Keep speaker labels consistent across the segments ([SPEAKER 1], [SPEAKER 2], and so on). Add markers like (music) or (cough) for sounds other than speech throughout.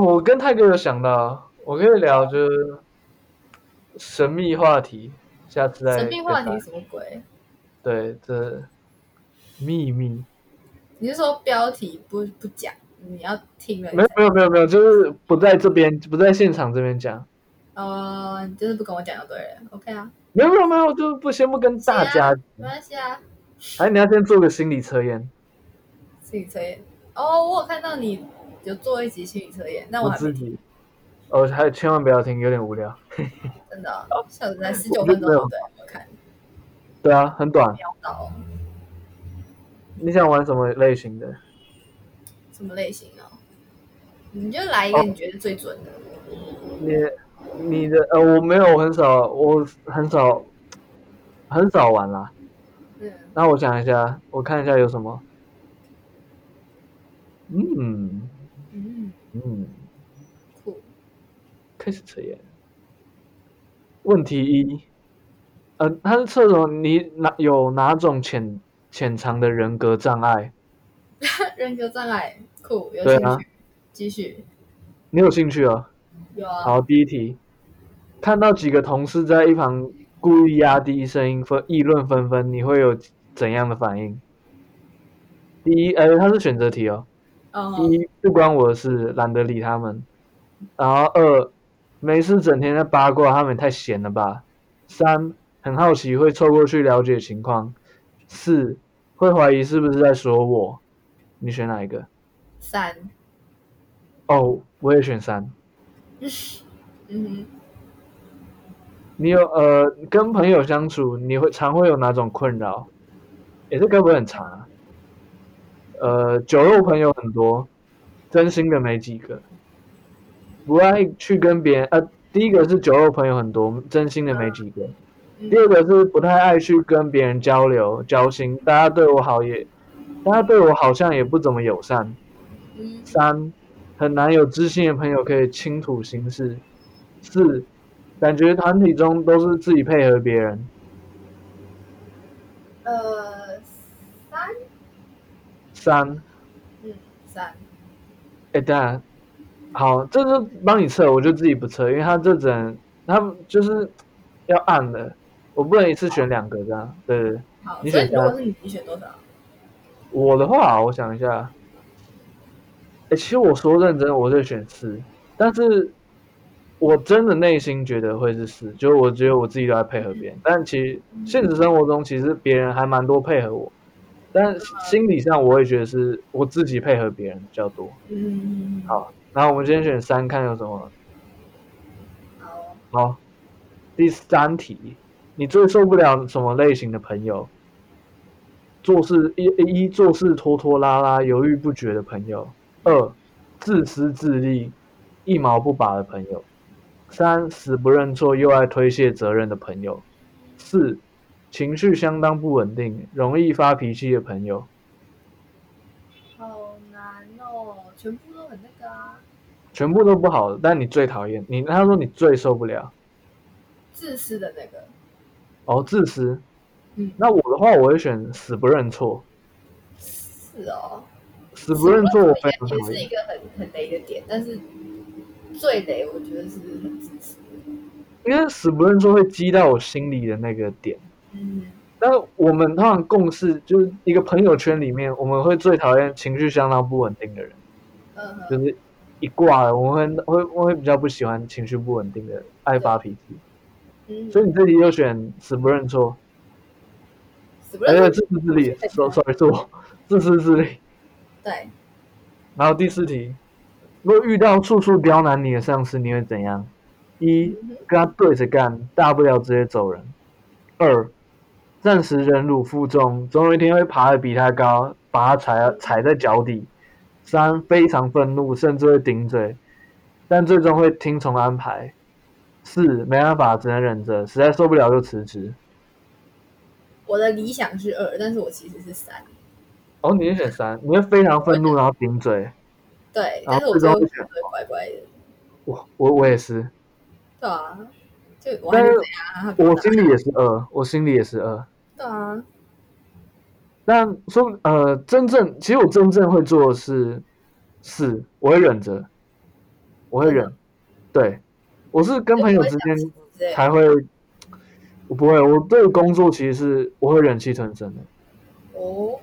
[SPEAKER 1] 哦，我跟泰哥有想到，我可以聊就是神秘话题，下次再
[SPEAKER 2] 神秘话题什么鬼？
[SPEAKER 1] 对，这秘密
[SPEAKER 2] 你是说标题不不讲，你要听了
[SPEAKER 1] 没有没有没有没有，就是不在这边，不在现场这边讲。
[SPEAKER 2] 呃，你就是不跟我讲就对了，OK 啊，
[SPEAKER 1] 没有没有没有，就不先不跟大家，
[SPEAKER 2] 没关系啊，
[SPEAKER 1] 哎，你要先做个心理测验。
[SPEAKER 2] 心理测验。哦，我有看到你有做一集心理测验，那还没
[SPEAKER 1] 我自己，哦，还千万不要听，有点无聊。(laughs)
[SPEAKER 2] 真的哦，小时才十九分钟，对？我看
[SPEAKER 1] 对啊，很短。你想玩什么类型的？
[SPEAKER 2] 什么类型啊？你就来一个你觉得最准的。
[SPEAKER 1] 你你的呃，我没有，我很少，我很少很少玩啦。
[SPEAKER 2] 嗯，
[SPEAKER 1] 那我想一下，我看一下有什么。嗯
[SPEAKER 2] 嗯，
[SPEAKER 1] 嗯，
[SPEAKER 2] 酷。
[SPEAKER 1] 开始测验。问题一，呃，他是测什么？你哪有哪种潜潜藏的人格障碍？(laughs)
[SPEAKER 2] 人格障碍，酷，有
[SPEAKER 1] 对啊
[SPEAKER 2] 兴趣。继续，
[SPEAKER 1] 你有兴趣哦？
[SPEAKER 2] 有啊。
[SPEAKER 1] 好，第一题，看到几个同事在一旁故意压低声音分议论纷纷，你会有怎样的反应？第一，哎，它是选择题哦。
[SPEAKER 2] 嗯，
[SPEAKER 1] 一不关我的事，懒得理他们。然后二没事整天在八卦，他们也太闲了吧。三很好奇，会凑过去了解情况。四会怀疑是不是在说我。你选哪一个？
[SPEAKER 2] 三。
[SPEAKER 1] 哦，我也选三。
[SPEAKER 2] 嗯
[SPEAKER 1] 你有呃跟朋友相处，你会常会有哪种困扰？也是该不会很长啊。呃，酒肉朋友很多，真心的没几个。不爱去跟别人呃，第一个是酒肉朋友很多，真心的没几个。第二个是不太爱去跟别人交流交心，大家对我好也，大家对我好像也不怎么友善。
[SPEAKER 2] 嗯
[SPEAKER 1] 三，很难有知心的朋友可以倾吐心事。四，感觉团体中都是自己配合别人。
[SPEAKER 2] 呃，三，
[SPEAKER 1] 三，
[SPEAKER 2] 嗯，三，
[SPEAKER 1] 哎，当然，好，这就帮你测，我就自己不测，因为他这只能，他就是要按的，我不能一次选两个这样。对。对对，
[SPEAKER 2] 好，
[SPEAKER 1] 你选三
[SPEAKER 2] 所以如果是你，你选多少？
[SPEAKER 1] 我的话，我想一下，哎，其实我说认真，我是选四，但是我真的内心觉得会是四，就是我觉得我自己都在配合别人，但其实现实生活中其实别人还蛮多配合我，但心理上我也觉得是我自己配合别人比较多。
[SPEAKER 2] 嗯，
[SPEAKER 1] 好，然后我们今天选三，看有什么。
[SPEAKER 2] 好，
[SPEAKER 1] 好，第三题，你最受不了什么类型的朋友？做事一一做事拖拖拉拉、犹豫不决的朋友；二自私自利、一毛不拔的朋友；三死不认错又爱推卸责任的朋友；四情绪相当不稳定、容易发脾气的朋友。
[SPEAKER 2] 好难哦，全部都很那个啊，
[SPEAKER 1] 全部都不好，但你最讨厌你，他说你最受不了
[SPEAKER 2] 自私的那个，
[SPEAKER 1] 哦，自私。
[SPEAKER 2] 嗯，
[SPEAKER 1] 那我的话，我会选死不认错。
[SPEAKER 2] 是哦，
[SPEAKER 1] 死不认错，我非常讨
[SPEAKER 2] 厌是一。个很很雷的点，但是最雷我觉得是很自私。
[SPEAKER 1] 因为死不认错会击到我心里的那个点。
[SPEAKER 2] 嗯，
[SPEAKER 1] 但我们通常共识就是一个朋友圈里面，我们会最讨厌情绪相当不稳定的人，
[SPEAKER 2] 嗯，
[SPEAKER 1] 就是一挂了，我们会会我会比较不喜欢情绪不稳定的，爱发脾气。
[SPEAKER 2] 嗯，
[SPEAKER 1] 所以你这题就选死不认错，而且
[SPEAKER 2] 死不认错，
[SPEAKER 1] 自私自利，so sorry 是我自私自利。
[SPEAKER 2] 对，
[SPEAKER 1] 然后第四题，如果遇到处处刁难你的上司，你会怎样？一，跟他对着干，大不了直接走人。二，暂时忍辱负重，总有一天会爬得比他高，把他踩踩在脚底。三，非常愤怒，甚至会顶嘴，但最终会听从安排。四，没办法，只能忍着，实在受不了就辞职。
[SPEAKER 2] 我的理想是二，但是我其实是三。
[SPEAKER 1] 哦，你是选三，你会非常愤怒，然后顶嘴。
[SPEAKER 2] 对，但是我最后
[SPEAKER 1] 最终
[SPEAKER 2] 选对乖乖的。
[SPEAKER 1] 我我我也是，
[SPEAKER 2] 对啊，就我还是啊？
[SPEAKER 1] 我心里也是二，我心里也是二。
[SPEAKER 2] 对啊，
[SPEAKER 1] 但说呃，真正其实我真正会做的是四，我会忍着，我会忍。对，我是跟朋友之间才会，我不会，我对工作其实是我会忍气吞声的。
[SPEAKER 2] 哦，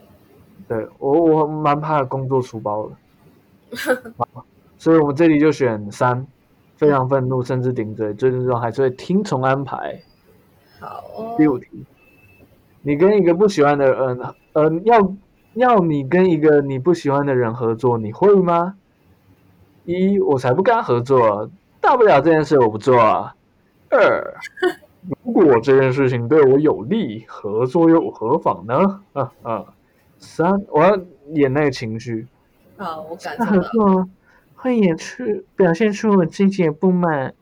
[SPEAKER 1] 对我我蛮怕工作出包的，(laughs) 所以我们这里就选三，非常愤怒，甚至顶嘴，最终还是会听从安排。
[SPEAKER 2] 好哦，
[SPEAKER 1] 第五题，你跟一个不喜欢的人，呃，要要你跟一个你不喜欢的人合作，你会吗？一，我才不跟他合作，大不了这件事我不做啊。二，如果这件事情对我有利，合作又何妨呢？啊啊。三，我要演那个情绪，
[SPEAKER 2] 好，我感受到，
[SPEAKER 1] 作会演出表现出我自己的不满，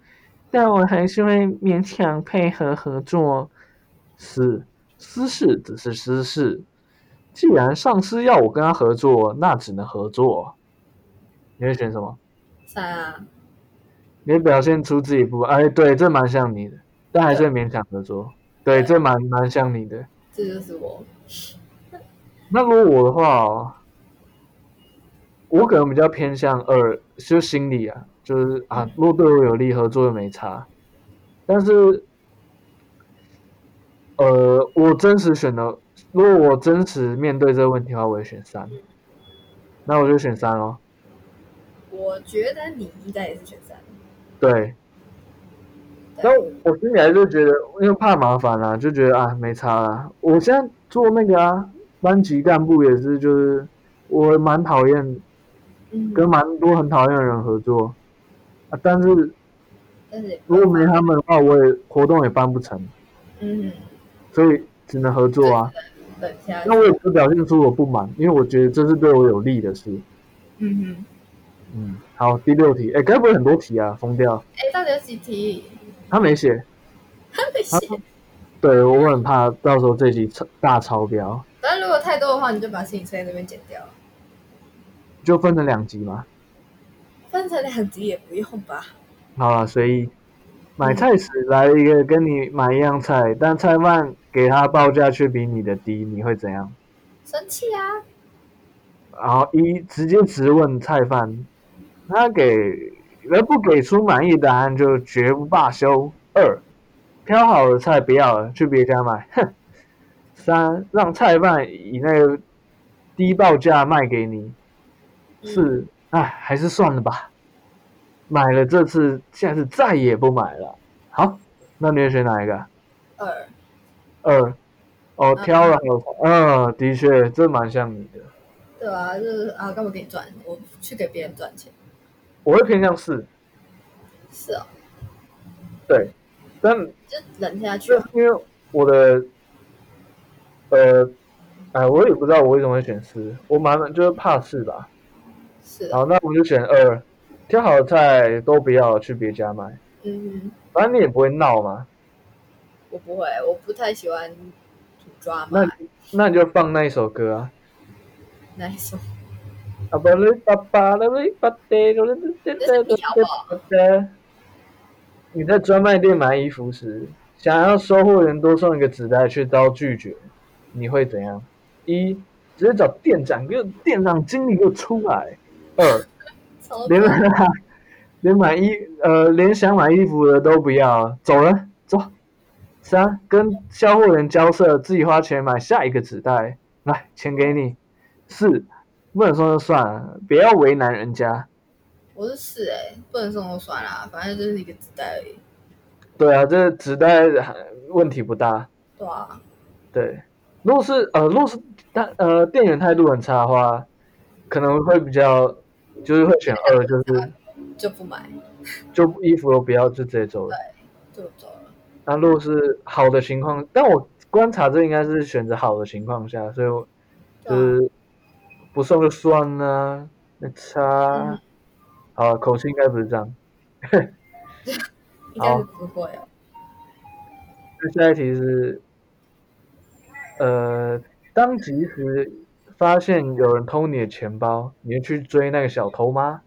[SPEAKER 1] 但我还是会勉强配合合作。四，私事只是私事，既然上司要我跟他合作，那只能合作。你会选什么？
[SPEAKER 2] 三啊，
[SPEAKER 1] 你会表现出自己不哎，对，这蛮像你的，但还是会勉强合作。对，这蛮蛮像你的。
[SPEAKER 2] 这就是我，
[SPEAKER 1] 那如果我的话哦，我可能比较偏向二，就心理啊，就是啊，如果对我有利，合作又没差。但是，呃，我真实选的，如果我真实面对这个问题的话，我会选三。那我就选三喽。
[SPEAKER 2] 我觉得你应该也是选三，
[SPEAKER 1] 对，但我心里还是觉得，因为怕麻烦啊，就觉得啊没差啦。我现在做那个啊，班级干部也是，就是我蛮讨厌
[SPEAKER 2] 嗯，
[SPEAKER 1] 跟蛮多很讨厌的人合作。啊，但是
[SPEAKER 2] 但是
[SPEAKER 1] 如果没他们的话，我也活动也办不成，
[SPEAKER 2] 嗯，
[SPEAKER 1] 所以只能合作啊。那我也不表现出我不满，因为我觉得这是对我有利的事。
[SPEAKER 2] 嗯哼，
[SPEAKER 1] 嗯，好，第六题，哎，该不会很多题啊？疯掉，
[SPEAKER 2] 哎，到底有几题？
[SPEAKER 1] 他没写，
[SPEAKER 2] 他没写，
[SPEAKER 1] 对我很怕到时候这题超大超标，
[SPEAKER 2] 反正如果太多的话，你就把心理测验那边剪掉，
[SPEAKER 1] 就分成两集嘛。
[SPEAKER 2] 分成两集也不用吧？
[SPEAKER 1] 好了，随意。买菜时来一个跟你买一样菜，但菜贩给他报价却比你的低，你会怎样？
[SPEAKER 2] 生气啊！
[SPEAKER 1] 然后一直接直问菜贩，他给而不给出满意答案就绝不罢休。二，挑好的菜不要了，去别家买。哼。(laughs) 三，让菜贩以那个低报价卖给你。四，哎，还是算了吧。买了这次，下次再也不买了。好，那你会选哪一个？
[SPEAKER 2] 二，
[SPEAKER 1] 二。哦，挑了。嗯，的确，这蛮像你的。
[SPEAKER 2] 对啊，就是啊，干嘛给你赚？我去给别人赚钱。
[SPEAKER 1] 我会偏向四。
[SPEAKER 2] 是哦，
[SPEAKER 1] 对，但
[SPEAKER 2] 就忍下去。
[SPEAKER 1] 因为我的，呃，哎，我也不知道我为什么会选四，我蛮就是怕四吧。好，那我们就选二，挑好的菜都不要去别家买，
[SPEAKER 2] 嗯，
[SPEAKER 1] 反正你也不会闹嘛。
[SPEAKER 2] 我不会，我不太喜欢抓
[SPEAKER 1] 那
[SPEAKER 2] 嘛。
[SPEAKER 1] 那你就放那一首歌啊。
[SPEAKER 2] 那一首
[SPEAKER 1] 啊巴嘞巴巴啦嘞巴爹啦嘞嘞嘞嘞嘞你在专卖店买衣服时，想要收货员多送一个纸袋，却遭拒绝，你会怎样？一，直接找店长给我店长经理给我出来。二，
[SPEAKER 2] 超
[SPEAKER 1] 连 (laughs) 连买衣呃连想买衣服的都不要，走了走。三，跟销货员交涉，自己花钱买下一个纸袋，来钱给你。四，不能送就算了，不要为难人家。
[SPEAKER 2] 我是四哎、不能送就算了，反正就是一个纸袋而已。
[SPEAKER 1] 对啊，这纸袋问题不大。
[SPEAKER 2] 对啊，
[SPEAKER 1] 对，如果是呃，如果是但呃店员态度很差的话，可能会比较就是会选二，就是
[SPEAKER 2] 就不买，(laughs)
[SPEAKER 1] 就衣服都不要，就直接走了。
[SPEAKER 2] 就走了。
[SPEAKER 1] 那如果是好的情况，但我观察这应该是选择好的情况下，所以我就是不送就算了，那差
[SPEAKER 2] 嗯。
[SPEAKER 1] 好，口气应该不是这样。
[SPEAKER 2] 应该是 (laughs) 不会哦。
[SPEAKER 1] 那下一题是，呃，当及时发现有人偷你的钱包，你会去追那个小偷吗？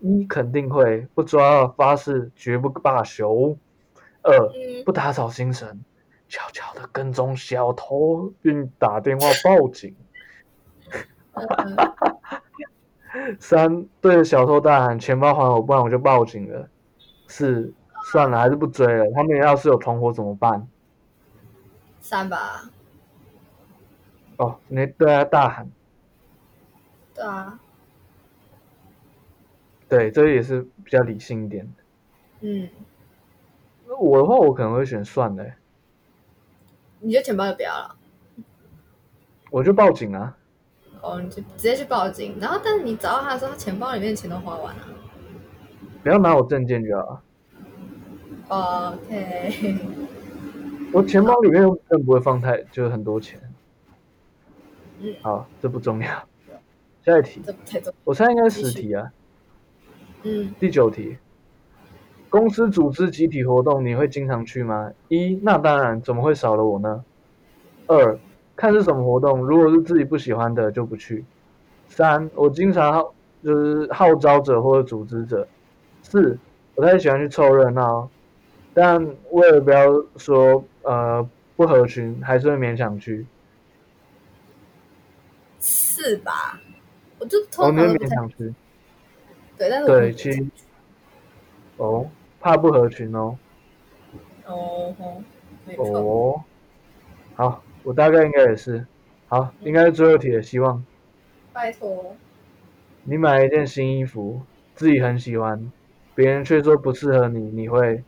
[SPEAKER 1] 一肯定会，不抓发誓绝不罢休。二
[SPEAKER 2] 嗯，
[SPEAKER 1] 不打草惊蛇，悄悄的跟踪小偷，并打电话报警。
[SPEAKER 2] 嗯 (laughs)
[SPEAKER 1] 三对着小偷大喊钱包还我，不然我就报警了。四算了，还是不追了。他们要是有同伙怎么办？
[SPEAKER 2] 三吧，
[SPEAKER 1] 哦，你对他大喊，
[SPEAKER 2] 对啊，
[SPEAKER 1] 对，这也是比较理性一点的。
[SPEAKER 2] 嗯，
[SPEAKER 1] 那我的话，我可能会选算的欸、
[SPEAKER 2] 你就钱包就不要了，
[SPEAKER 1] 我就报警啊。
[SPEAKER 2] 哦，你就直接去报警，然后但是你找到他的时候，他钱包里面的钱都花完了。
[SPEAKER 1] 不要拿我证件就好了。
[SPEAKER 2] OK，
[SPEAKER 1] 我钱包里面又更不会放太，就是很多钱。
[SPEAKER 2] 嗯，
[SPEAKER 1] 好，这不重要。下一题，
[SPEAKER 2] 这不太重，
[SPEAKER 1] 我猜应该是十题啊。
[SPEAKER 2] 嗯，
[SPEAKER 1] 第九题，公司组织集体活动，你会经常去吗？一，那当然，怎么会少了我呢？二，看是什么活动，如果是自己不喜欢的就不去。三，我经常号就是号召者或者组织者。四，我太喜欢去凑热闹，但为了不要说呃不合群，还是会勉强去。
[SPEAKER 2] 四吧，我就通常都不太
[SPEAKER 1] 勉强去。
[SPEAKER 2] 对，但是
[SPEAKER 1] 对，其实哦，怕不合群哦。
[SPEAKER 2] 哦吼，没错，
[SPEAKER 1] 哦，好，我大概应该也是。好，应该是最后一题了。希望
[SPEAKER 2] 拜托，
[SPEAKER 1] 你买了一件新衣服，自己很喜欢，别人却说不适合你，你会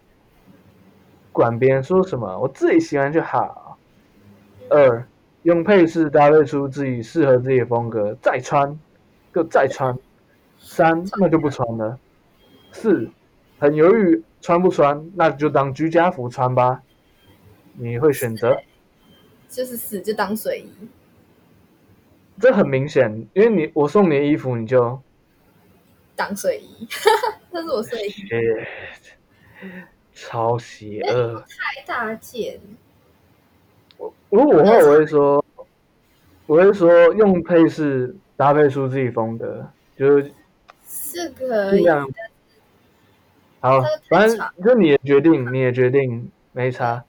[SPEAKER 1] 管别人说什么？我自己喜欢就好。二，用配饰搭配出自己适合自己的风格，再穿，就再穿。三，那就不穿了。四，很犹豫穿不穿，那就当居家服穿吧。你会选择？
[SPEAKER 2] 就是死就当睡衣，
[SPEAKER 1] 这很明显，因为你我送你的衣服，你就
[SPEAKER 2] 当睡衣，(laughs) 这是我睡衣
[SPEAKER 1] 超邪恶。
[SPEAKER 2] 太大件，
[SPEAKER 1] 如果我的话，我会说，我会说用配饰搭配出自己风格，就是
[SPEAKER 2] 是可以，
[SPEAKER 1] 好反正
[SPEAKER 2] 长
[SPEAKER 1] 就你的决定，你的决定没差。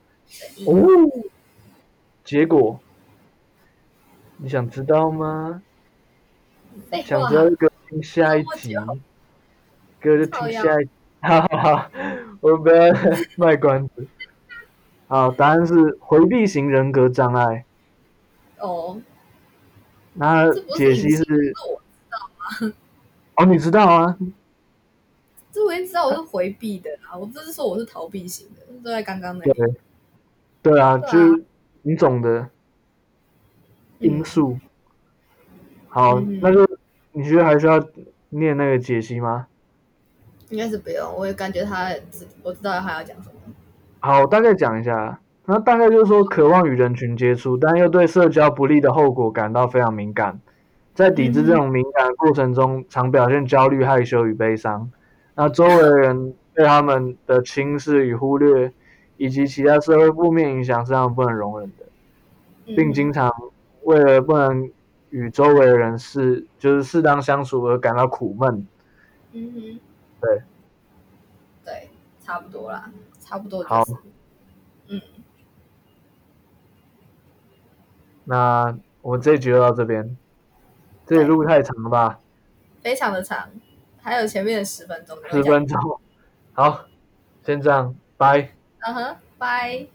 [SPEAKER 1] 哦，结果你想知道吗？想知，道就听下一集哥就听下一集。(laughs) 好好好，我不要卖关子。好，答案是回避型人格障碍。
[SPEAKER 2] 哦，
[SPEAKER 1] 那解析
[SPEAKER 2] 是
[SPEAKER 1] 哦，你知道啊？
[SPEAKER 2] 这我已经知道我是回避的啦，我不是说我是逃避型的，都在刚刚那个。
[SPEAKER 1] 对啊，就是你懂的因素。好，
[SPEAKER 2] 嗯
[SPEAKER 1] 那就你觉得还需要念那个解析吗？
[SPEAKER 2] 应该是不用，我也感觉他知，我知道他要讲什么。
[SPEAKER 1] 好，我大概讲一下。那大概就是说，渴望与人群接触，但又对社交不利的后果感到非常敏感。在抵制这种敏感的过程中，常表现焦虑、害羞与悲伤。那周围的人对他们的轻视与忽略，以及其他社会负面影响是他们不能容忍的，
[SPEAKER 2] 嗯
[SPEAKER 1] 并经常为了不能与周围的人适就是适当相处而感到苦闷。
[SPEAKER 2] 嗯哼，
[SPEAKER 1] 对，
[SPEAKER 2] 对，差不多啦，差不多就
[SPEAKER 1] 好
[SPEAKER 2] 是。嗯，
[SPEAKER 1] 那我们这一局就到这边，这里路太长了吧？
[SPEAKER 2] 非常的长，还有前面的十分钟。
[SPEAKER 1] 十分钟。好，先这样，拜。
[SPEAKER 2] 嗯哼，拜。